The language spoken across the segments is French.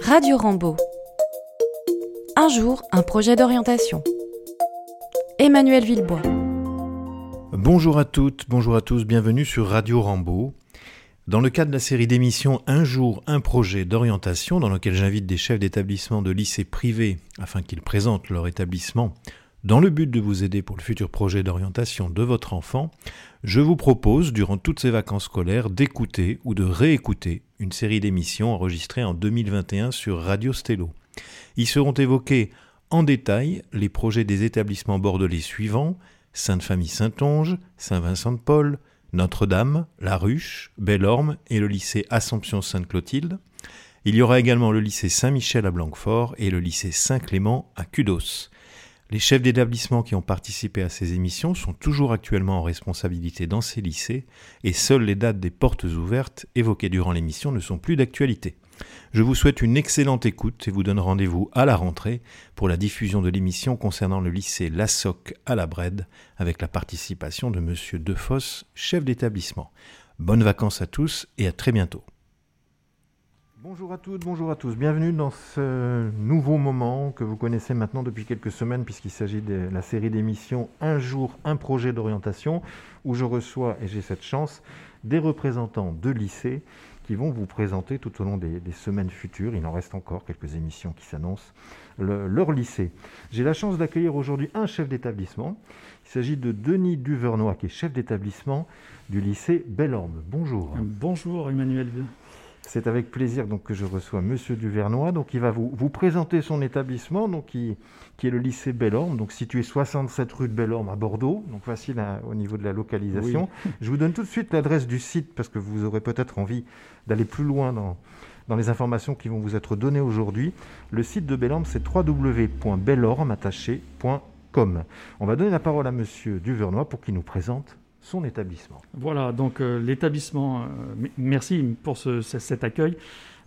Radio Rambo. Un jour, un projet d'orientation. Emmanuel Villebois. Bonjour à toutes, bonjour à tous, bienvenue sur Radio Rambo. Dans le cadre de la série d'émissions Un jour, un projet d'orientation, dans lequel j'invite des chefs d'établissement de lycées privés afin qu'ils présentent leur établissement dans le but de vous aider pour le futur projet d'orientation de votre enfant, je vous propose, durant toutes ces vacances scolaires, d'écouter ou de réécouter une série d'émissions enregistrées en 2021 sur Radio Stello. Y seront évoqués en détail les projets des établissements bordelais suivants Sainte-Famille-Saint-Onge, Saint-Vincent-de-Paul, Notre-Dame, La Ruche, Bellorme et le lycée Assomption-Sainte-Clotilde. Il y aura également le lycée Saint-Michel à Blanquefort et le lycée Saint-Clément à Cudos. Les chefs d'établissement qui ont participé à ces émissions sont toujours actuellement en responsabilité dans ces lycées et seules les dates des portes ouvertes évoquées durant l'émission ne sont plus d'actualité. Je vous souhaite une excellente écoute et vous donne rendez-vous à la rentrée pour la diffusion de l'émission concernant le lycée Lassoc à la Brède avec la participation de monsieur Defosse, chef d'établissement. Bonnes vacances à tous et à très bientôt. Bonjour à toutes, bonjour à tous. Bienvenue dans ce nouveau moment que vous connaissez maintenant depuis quelques semaines puisqu'il s'agit de la série d'émissions Un jour, un projet d'orientation où je reçois, et j'ai cette chance, des représentants de lycées qui vont vous présenter tout au long des, semaines futures, il en reste encore quelques émissions qui s'annoncent, leur lycée. J'ai la chance d'accueillir aujourd'hui un chef d'établissement. Il s'agit de Denis Duvernois qui est chef d'établissement du lycée Bellorme. Bonjour. Bonjour Emmanuel. C'est avec plaisir donc, que je reçois Monsieur Duvernois. Donc, il va vous, vous présenter son établissement, donc, qui, qui, est le lycée Bellorme, donc situé 67 rue de Bellorme à Bordeaux, donc facile au niveau de la localisation. Je vous donne tout de suite l'adresse du site parce que vous aurez peut-être envie d'aller plus loin dans, dans les informations qui vont vous être données aujourd'hui. Le site de Bellorme, c'est www.bellormeattaché.com. On va donner la parole à Monsieur Duvernois pour qu'il nous présente son établissement. Voilà, donc euh, l'établissement, euh, merci pour cet accueil.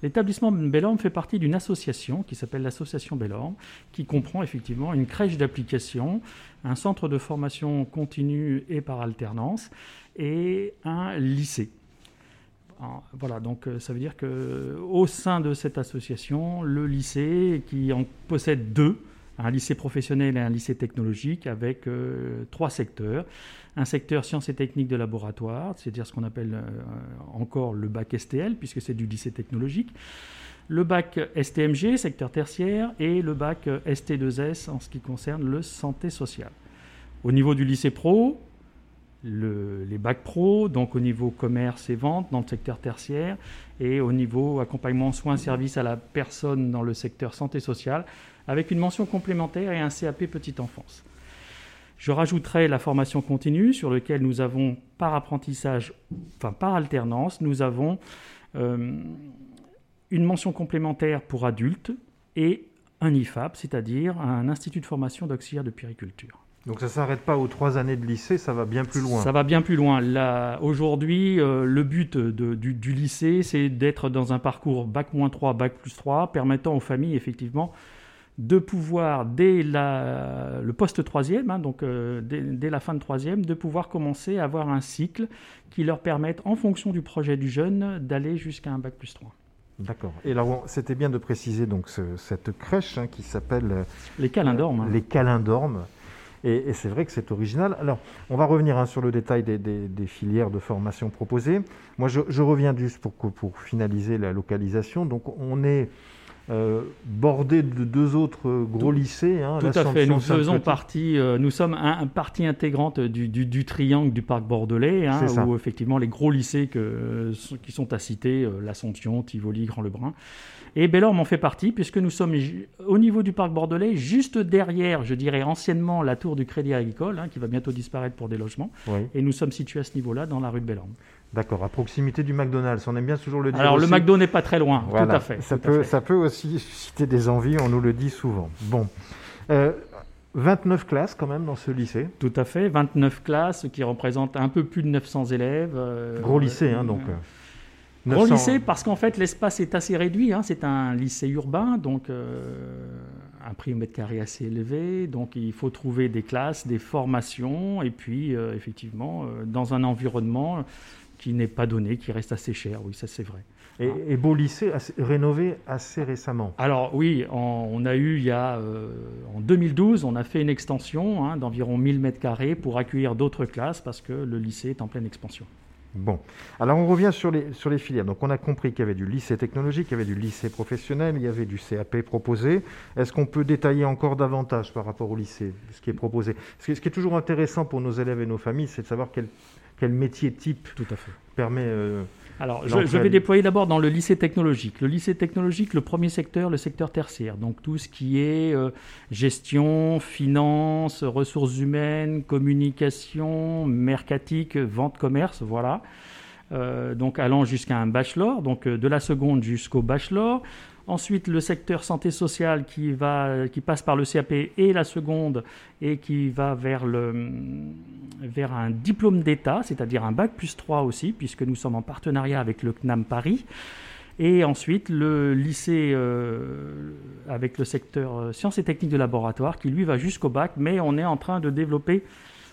L'établissement Bellorme fait partie d'une association qui s'appelle l'association Bellorme, qui comprend effectivement une crèche d'application, un centre de formation continue et par alternance, et un lycée. Voilà, donc euh, ça veut dire que au sein de cette association, le lycée qui en possède deux, un lycée professionnel et un lycée technologique avec trois secteurs un secteur sciences et techniques de laboratoire, c'est-à-dire ce qu'on appelle euh, encore le bac STL, puisque c'est du lycée technologique, le bac STMG, secteur tertiaire, et le bac ST2S en ce qui concerne le santé sociale. Au niveau du lycée pro, les bacs pro, donc au niveau commerce et vente dans le secteur tertiaire, et au niveau accompagnement, soins, services à la personne dans le secteur santé sociale, avec une mention complémentaire et un CAP petite enfance. Je rajouterai la formation continue sur laquelle nous avons par apprentissage, enfin par alternance, nous avons euh, une mention complémentaire pour adultes et un IFAP, c'est-à-dire un institut de formation d'auxiliaire de périculture. Donc ça ne s'arrête pas aux trois années de lycée, ça va bien plus loin. Ça va bien plus loin. Aujourd'hui, euh, le but du, du, lycée, c'est d'être dans un parcours Bac-3, Bac-3, permettant aux familles, effectivement, de pouvoir, dès le poste troisième, hein, donc euh, dès, la fin de troisième, de pouvoir commencer à avoir un cycle qui leur permette, en fonction du projet du jeune, d'aller jusqu'à un bac plus 3. D'accord. Et alors, c'était bien de préciser donc cette crèche hein, qui s'appelle euh, les Calindormes. Hein. les Calindormes. Et, c'est vrai que c'est original. Alors, on va revenir sur le détail des, filières de formation proposées. Moi, je, je reviens juste pour, pour finaliser la localisation. Donc, on est euh, bordé de deux autres gros lycées. Hein, tout à fait. Nous faisons partie, euh, nous sommes un, partie intégrante du, triangle du parc bordelais, hein, où effectivement les gros lycées que, qui sont à citer, euh, l'Assomption, Tivoli, Grand-Lebrun. Et Bellorme en fait partie, puisque nous sommes au niveau du parc bordelais, juste derrière, je dirais anciennement, la tour du Crédit Agricole, hein, qui va bientôt disparaître pour des logements. Et nous sommes situés à ce niveau-là, dans la rue de Bellorme. D'accord, à proximité du McDonald's, on aime bien toujours le dire. Alors le McDo n'est pas très loin, tout à fait. Ça, peut, ça peut aussi susciter des envies, on nous le dit souvent. Bon. 29 euh, classes quand même dans ce lycée. Tout à fait, 29 classes qui représentent un peu plus de 900 élèves. Euh, Gros lycée, hein, donc. Euh, Gros lycée parce qu'en fait l'espace est assez réduit, hein. c'est un lycée urbain, donc un prix au mètre carré assez élevé, donc il faut trouver des classes, des formations, et puis effectivement dans un environnement qui n'est pas donné, qui reste assez cher, oui, ça c'est vrai. Et, et, beau lycée rénové assez récemment. Alors oui, on a eu il y a en 2012, on a fait une extension hein, d'environ 1000 m2 pour accueillir d'autres classes parce que le lycée est en pleine expansion. Bon, alors on revient sur les, sur les filières. Donc on a compris qu'il y avait du lycée technologique, il y avait du lycée professionnel, il y avait du CAP proposé. Est-ce qu'on peut détailler encore davantage par rapport au lycée, ce qui est proposé? Ce qui, est toujours intéressant pour nos élèves et nos familles, c'est de savoir quel, quel métier type Tout à fait. permet... Euh, alors, je, vais déployer d'abord dans le lycée technologique. Le lycée technologique, le premier secteur, le secteur tertiaire. Donc tout ce qui est euh, gestion, finance, ressources humaines, communication, mercatique, vente, commerce, voilà. Euh, donc allant jusqu'à un bachelor, donc euh, de la seconde jusqu'au bachelor. Ensuite, le secteur santé sociale qui, va, qui passe par le CAP et la seconde et qui va vers, le, vers un diplôme d'État, c'est-à-dire un bac plus 3 aussi, puisque nous sommes en partenariat avec le CNAM Paris. Et ensuite, le lycée euh, avec le secteur sciences et techniques de laboratoire qui lui va jusqu'au bac, mais on est en train de développer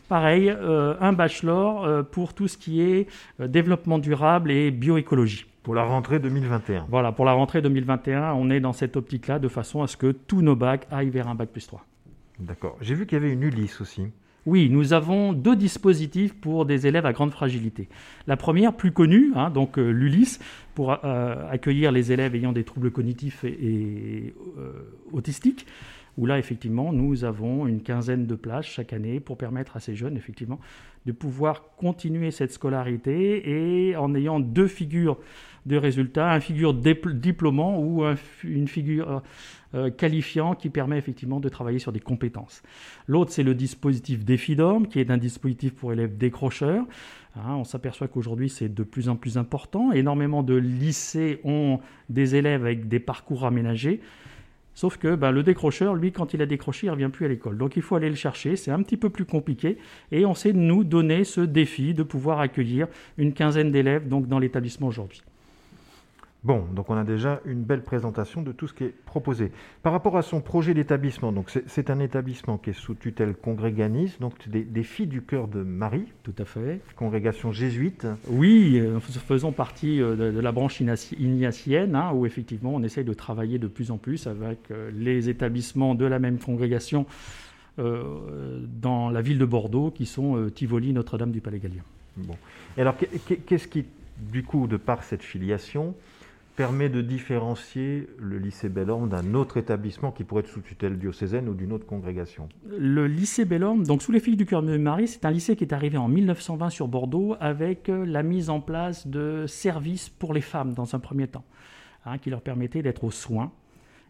pareil, euh, un bachelor pour tout ce qui est développement durable et bioécologie. Pour la rentrée 2021. Voilà, pour la rentrée 2021, on est dans cette optique-là de façon à ce que tous nos bacs aillent vers un bac plus 3. D'accord. J'ai vu qu'il y avait une Ulysse aussi. Oui, nous avons deux dispositifs pour des élèves à grande fragilité. La première, plus connue, hein, donc euh, l'Ulysse, pour euh, accueillir les élèves ayant des troubles cognitifs et, euh, autistiques, où là, effectivement, nous avons une quinzaine de places chaque année pour permettre à ces jeunes, effectivement, de pouvoir continuer cette scolarité et en ayant deux figures de résultats, un figure diplômant ou une figure euh, euh, qualifiant qui permet effectivement de travailler sur des compétences. L'autre, c'est le dispositif DEFIDOM, qui est un dispositif pour élèves décrocheurs. Hein, on s'aperçoit qu'aujourd'hui, c'est de plus en plus important. Énormément de lycées ont des élèves avec des parcours aménagés. Sauf que ben, le décrocheur, lui, quand il a décroché, il ne revient plus à l'école. Donc il faut aller le chercher, c'est un petit peu plus compliqué. Et on sait nous donner ce défi de pouvoir accueillir une quinzaine d'élèves donc, dans l'établissement aujourd'hui. Bon, donc on a déjà une belle présentation de tout ce qui est proposé. Par rapport à son projet d'établissement, donc c'est un établissement qui est sous tutelle congréganiste, donc des, filles du cœur de Marie. Tout à fait. Congrégation jésuite. Oui, euh, faisons partie euh, de, la branche ignatienne, hein, où effectivement on essaye de travailler de plus en plus avec euh, les établissements de la même congrégation dans la ville de Bordeaux, qui sont Tivoli, Notre-Dame du Palais Gallien. Bon. Et alors, qu'est-ce qui, du coup, de par cette filiation, permet de différencier le lycée Bellorme d'un autre établissement qui pourrait être sous tutelle diocésaine ou d'une autre congrégation Le lycée Bellorme, donc sous les filles du cœur de Marie, c'est un lycée qui est arrivé en 1920 sur Bordeaux avec euh, la mise en place de services pour les femmes dans un premier temps, hein, qui leur permettait d'être aux soins.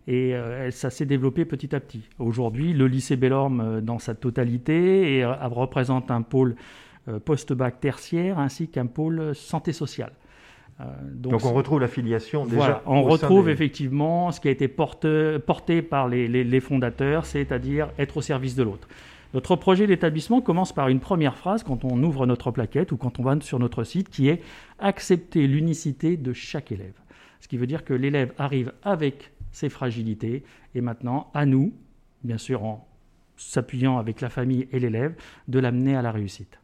Et euh, ça s'est développé petit à petit. Aujourd'hui, le lycée Bellorme, euh, dans sa totalité, représente un pôle post-bac tertiaire ainsi qu'un pôle santé sociale. Euh, donc, on retrouve la filiation déjà. on retrouve effectivement ce qui a été porté, porté par les, fondateurs, c'est-à-dire être au service de l'autre. Notre projet d'établissement commence par une première phrase quand on ouvre notre plaquette ou quand on va sur notre site qui est accepter l'unicité de chaque élève. Ce qui veut dire que l'élève arrive avec ses fragilités et maintenant à nous, bien sûr en s'appuyant avec la famille et l'élève, de l'amener à la réussite.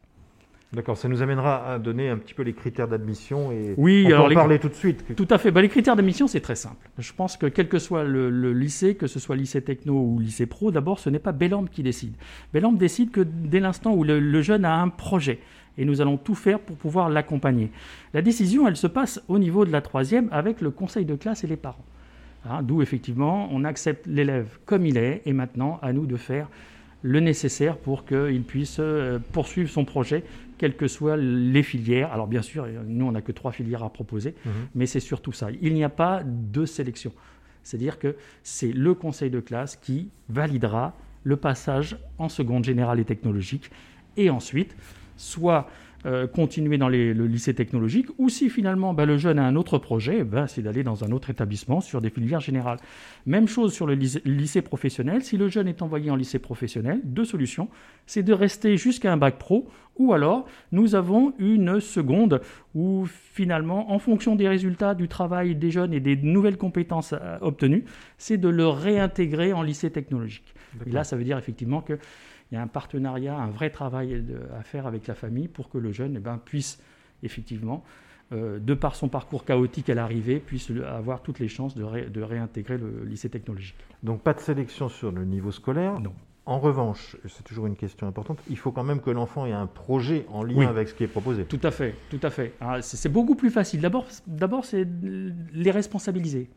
D'accord, ça nous amènera à donner un petit peu les critères d'admission et oui, on en parler tout de suite. Tout à fait. Bah, les critères d'admission, c'est très simple. Je pense que quel que soit le, lycée, que ce soit lycée techno ou lycée pro, d'abord, ce n'est pas Bellambe qui décide. Bellambe décide que dès l'instant où le, jeune a un projet, et nous allons tout faire pour pouvoir l'accompagner. La décision, elle se passe au niveau de la troisième avec le conseil de classe et les parents. Hein, d'où effectivement, on accepte l'élève comme il est, et maintenant, à nous de faire le nécessaire pour qu'il puisse euh, poursuivre son projet, quelles que soient les filières. Alors bien sûr, nous, on n'a que trois filières à proposer, mhm. mais c'est surtout ça. Il n'y a pas de sélection. C'est-à-dire que c'est le conseil de classe qui validera le passage en seconde générale et technologique, et ensuite, soit euh, continuer dans le lycée technologique, ou si finalement bah, le jeune a un autre projet, bah, c'est d'aller dans un autre établissement sur des filières générales. Même chose sur le lycée, professionnel, si le jeune est envoyé en lycée professionnel, deux solutions, c'est de rester jusqu'à un bac pro, ou alors nous avons une seconde où finalement, en fonction des résultats du travail des jeunes et des nouvelles compétences euh, obtenues, c'est de le réintégrer en lycée technologique. Et là, ça veut dire effectivement que il y a un partenariat, un vrai travail à faire avec la famille pour que le jeune eh ben, puisse effectivement, euh, de par son parcours chaotique à l'arrivée, puisse avoir toutes les chances de, de, réintégrer le lycée technologique. Donc pas de sélection sur le niveau scolaire Non. En revanche, c'est toujours une question importante, il faut quand même que l'enfant ait un projet en lien avec ce qui est proposé. Tout à fait, tout à fait. C'est beaucoup plus facile. D'abord, c'est les responsabiliser.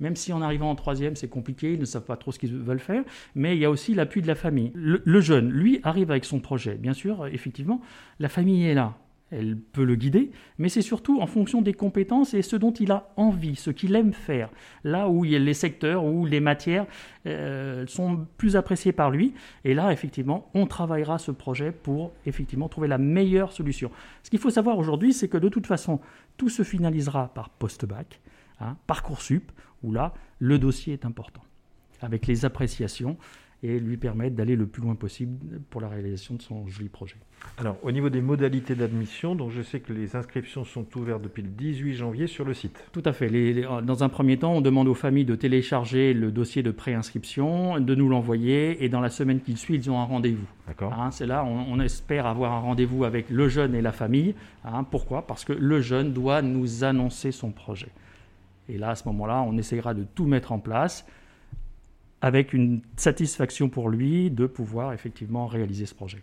Même si en arrivant en troisième, c'est compliqué, ils ne savent pas trop ce qu'ils veulent faire, mais il y a aussi l'appui de la famille. le, jeune, lui, arrive avec son projet. Bien sûr, effectivement, la famille est là elle peut le guider, mais c'est surtout en fonction des compétences et ce dont il a envie, ce qu'il aime faire, là où il y a les secteurs, où les matières euh, sont plus appréciées par lui. Et là, effectivement, on travaillera ce projet pour effectivement trouver la meilleure solution. Ce qu'il faut savoir aujourd'hui, c'est que de toute façon, tout se finalisera par post-bac, hein, Parcoursup, où là, le dossier est important, avec les appréciations et lui permettre d'aller le plus loin possible pour la réalisation de son joli projet. Alors, au niveau des modalités d'admission, donc je sais que les inscriptions sont ouvertes depuis le 18 janvier sur le site. Tout à fait. dans un premier temps, on demande aux familles de télécharger le dossier de préinscription, de nous l'envoyer, et dans la semaine qui suit, ils ont un rendez-vous. D'accord. Hein, c'est là, on, on, espère avoir un rendez-vous avec le jeune et la famille. Hein, pourquoi? Parce que le jeune doit nous annoncer son projet. Et là, à ce moment-là, on essayera de tout mettre en place avec une satisfaction pour lui de pouvoir effectivement réaliser ce projet.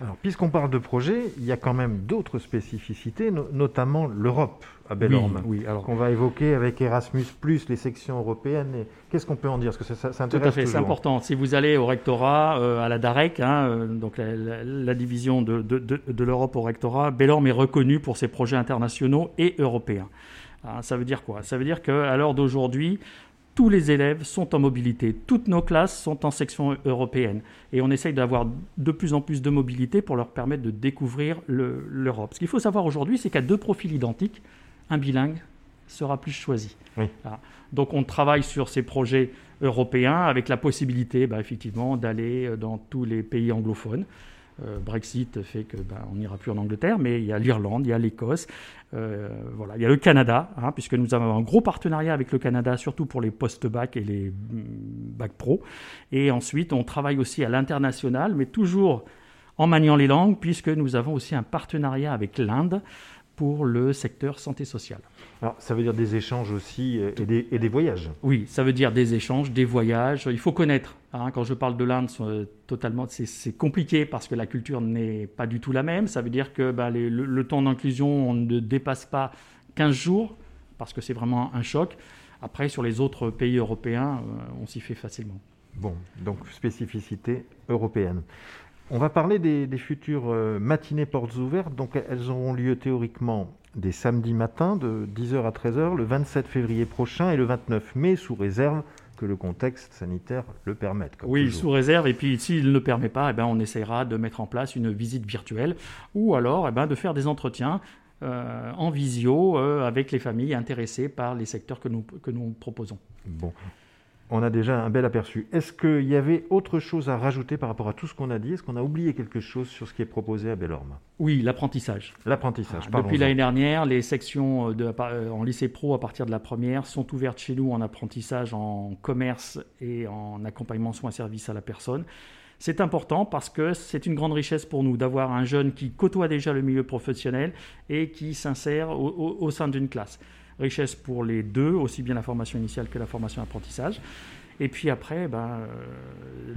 Alors, puisqu'on parle de projet, il y a quand même d'autres spécificités, notamment l'Europe à Bellorme, oui, alors... qu'on va évoquer avec Erasmus+, les sections européennes. Qu'est-ce qu'on peut en dire? Parce que ça, ça intéresse Tout à fait, c'est important. Si vous allez au rectorat, euh, à la DAREC, hein, euh, donc la, division de, de, de, l'Europe au rectorat, Bellorme est reconnu pour ses projets internationaux et européens. Hein, ça veut dire quoi? Ça veut dire qu'à l'heure d'aujourd'hui, tous les élèves sont en mobilité, toutes nos classes sont en section européenne. Et on essaye d'avoir de plus en plus de mobilité pour leur permettre de découvrir l'Europe. Ce qu'il faut savoir aujourd'hui, c'est qu'à deux profils identiques, un bilingue sera plus choisi. Donc on travaille sur ces projets européens avec la possibilité bah, effectivement d'aller dans tous les pays anglophones. Euh, Brexit fait que ben, on n'ira plus en Angleterre, mais il y a l'Irlande, il y a l'Écosse, euh, voilà, il y a le Canada, hein, puisque nous avons un gros partenariat avec le Canada, surtout pour les post-bac et les mm, bac pro. Et ensuite, on travaille aussi à l'international, mais toujours en maniant les langues, puisque nous avons aussi un partenariat avec l'Inde pour le secteur santé sociale. Alors, ça veut dire des échanges aussi euh, et des, voyages Oui, ça veut dire des échanges, des voyages. Il faut connaître. Hein. quand je parle de l'Inde, euh, totalement, c'est compliqué parce que la culture n'est pas du tout la même. Ça veut dire que bah, le, temps d'inclusion ne dépasse pas 15 jours parce que c'est vraiment un choc. Après, sur les autres pays européens, euh, on s'y fait facilement. Bon, donc spécificité européenne. On va parler des, futures euh, matinées portes ouvertes. Donc, elles auront lieu théoriquement des samedis matins de 10h à 13h, le 27 février prochain et le 29 mai, sous réserve que le contexte sanitaire le permette. Oui, sous réserve. Et puis, s'il ne le permet pas, eh ben, on essaiera de mettre en place une visite virtuelle ou alors eh ben, de faire des entretiens euh, en visio euh, avec les familles intéressées par les secteurs que nous, que nous proposons. Bon on a déjà un bel aperçu. Est-ce qu'il y avait autre chose à rajouter par rapport à tout ce qu'on a dit? Est-ce qu'on a oublié quelque chose sur ce qui est proposé à Bellorme? Oui, l'apprentissage. L'apprentissage, ah, Depuis l'année dernière, les sections de, euh, en lycée pro à partir de la première sont ouvertes chez nous en apprentissage en commerce et en accompagnement soins services à la personne. C'est important parce que c'est une grande richesse pour nous d'avoir un jeune qui côtoie déjà le milieu professionnel et qui s'insère au sein d'une classe richesse pour les deux, aussi bien la formation initiale que la formation apprentissage. Et puis après, ben, euh,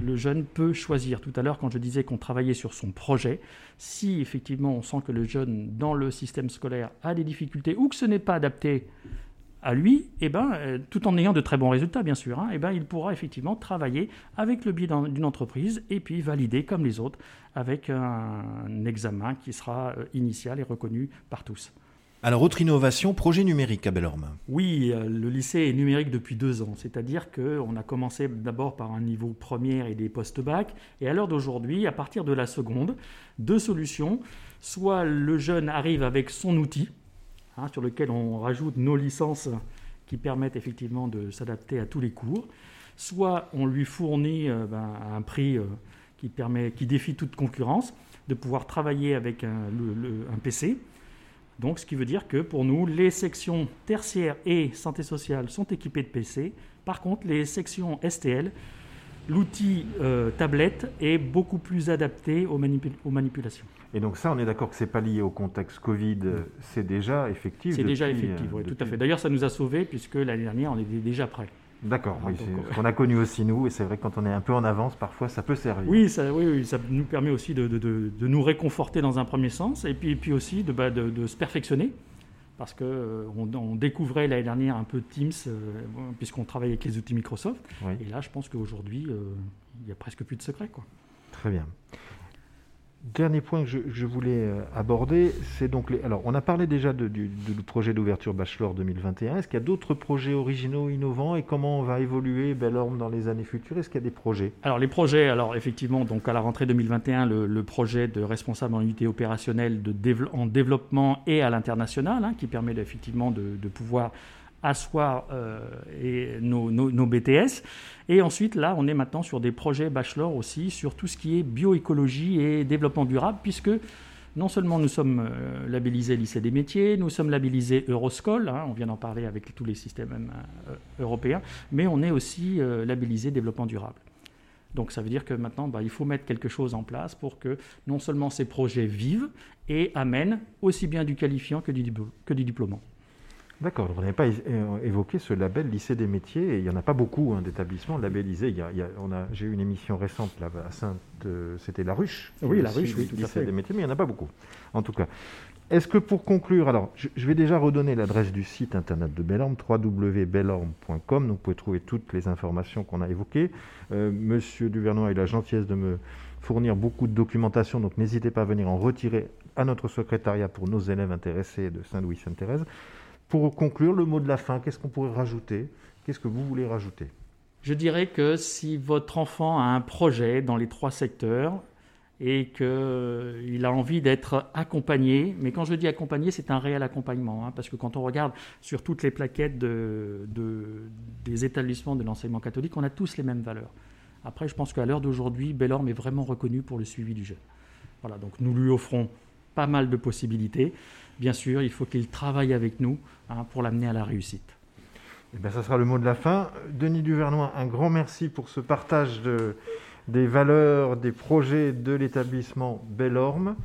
le jeune peut choisir. Tout à l'heure, quand je disais qu'on travaillait sur son projet, si effectivement on sent que le jeune dans le système scolaire a des difficultés ou que ce n'est pas adapté à lui, eh ben, euh, tout en ayant de très bons résultats, bien sûr, hein, eh ben, il pourra effectivement travailler avec le biais d'une entreprise et puis valider comme les autres avec un examen qui sera euh, initial et reconnu par tous. Alors, autre innovation, projet numérique à Bellorme. Oui, euh, le lycée est numérique depuis deux ans. C'est-à-dire qu'on a commencé d'abord par un niveau première et des post-bac. Et à l'heure d'aujourd'hui, à partir de la seconde, deux solutions. Soit le jeune arrive avec son outil, hein, sur lequel on rajoute nos licences qui permettent effectivement de s'adapter à tous les cours. Soit on lui fournit euh, ben, un prix euh, qui, défie toute concurrence, de pouvoir travailler avec un PC donc, ce qui veut dire que pour nous, les sections tertiaires et santé sociale sont équipées de PC. Par contre, les sections STL l'outil euh, tablette est beaucoup plus adapté aux, aux, manipulations. Et donc ça, on est d'accord que ce n'est pas lié au contexte Covid, c'est déjà effectif C'est déjà effectif, oui, tout à fait. D'ailleurs, ça nous a sauvés puisque l'année dernière, on était déjà prêt. D'accord, oui, c'est ce qu'on a connu aussi nous, et c'est vrai que quand on est un peu en avance, parfois ça peut servir. Oui, ça, oui, ça nous permet aussi de, nous réconforter dans un premier sens, et puis, puis aussi de, bah, se perfectionner, parce qu'on euh, on découvrait l'année dernière un peu Teams, euh, puisqu'on travaille avec les outils Microsoft, et là je pense qu'aujourd'hui, euh, il n'y a presque plus de secrets. Quoi. Très bien. Dernier point que je, voulais euh, aborder, c'est donc les... Alors, on a parlé déjà du, projet d'ouverture Bachelor 2021. Est-ce qu'il y a d'autres projets originaux, innovants, et comment on va évoluer Bellorme dans les années futures? Est-ce qu'il y a des projets? Alors, les projets, alors effectivement, donc à la rentrée 2021, le, projet de responsable en unité opérationnelle de en développement et à l'international, hein, qui permet effectivement de pouvoir asseoir euh, nos, BTS. Et ensuite, là, on est maintenant sur des projets bachelor aussi, sur tout ce qui est bioécologie et développement durable, puisque non seulement nous sommes euh, labellisés lycée des métiers, nous sommes labellisés Euroscol, hein, on vient d'en parler avec tous les systèmes euh, européens, mais on est aussi labellisé développement durable. Donc ça veut dire que maintenant, bah, il faut mettre quelque chose en place pour que non seulement ces projets vivent et amènent aussi bien du qualifiant que du, que du diplômant. D'accord, vous n'avez pas euh, évoqué ce label lycée des métiers, il n'y en a pas beaucoup hein, d'établissements labellisés. Il y a, on a, j'ai eu une émission récente là, à Sainte, euh, c'était La Ruche. Oui, La Ruche, oui, tout lycée des métiers, mais il n'y en a pas beaucoup, en tout cas. Est-ce que pour conclure, alors je, vais déjà redonner l'adresse du site internet de Bellorme, www.bellorme.com, donc vous pouvez trouver toutes les informations qu'on a évoquées. Euh, Monsieur Duvernois a eu la gentillesse de me fournir beaucoup de documentation, donc n'hésitez pas à venir en retirer à notre secrétariat pour nos élèves intéressés de Saint-Louis-Sainte-Thérèse. Pour conclure, le mot de la fin, qu'est-ce qu'on pourrait rajouter? Qu'est-ce que vous voulez rajouter? Je dirais que si votre enfant a un projet dans les trois secteurs et qu'il a envie d'être accompagné, mais quand je dis accompagné, c'est un réel accompagnement, hein, parce que quand on regarde sur toutes les plaquettes de, des établissements de l'enseignement catholique, on a tous les mêmes valeurs. Après, je pense qu'à l'heure d'aujourd'hui, Bellorme est vraiment reconnu pour le suivi du jeune. Voilà, donc nous lui offrons pas mal de possibilités. Bien sûr, il faut qu'il travaille avec nous hein, pour l'amener à la réussite. Eh bien, ça sera le mot de la fin. Denis Duvernois, un grand merci pour ce partage de, des valeurs, des projets de l'établissement Bellorme.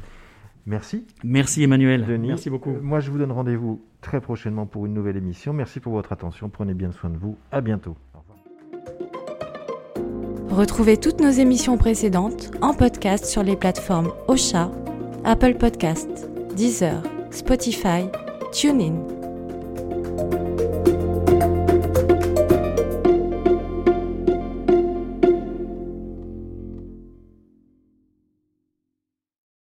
Merci. Merci Emmanuel. Denis. Merci beaucoup. Moi, je vous donne rendez-vous très prochainement pour une nouvelle émission. Merci pour votre attention. Prenez bien soin de vous. À bientôt. Retrouvez toutes nos émissions précédentes en podcast sur les plateformes Ocha, Apple Podcast, Deezer, Spotify, TuneIn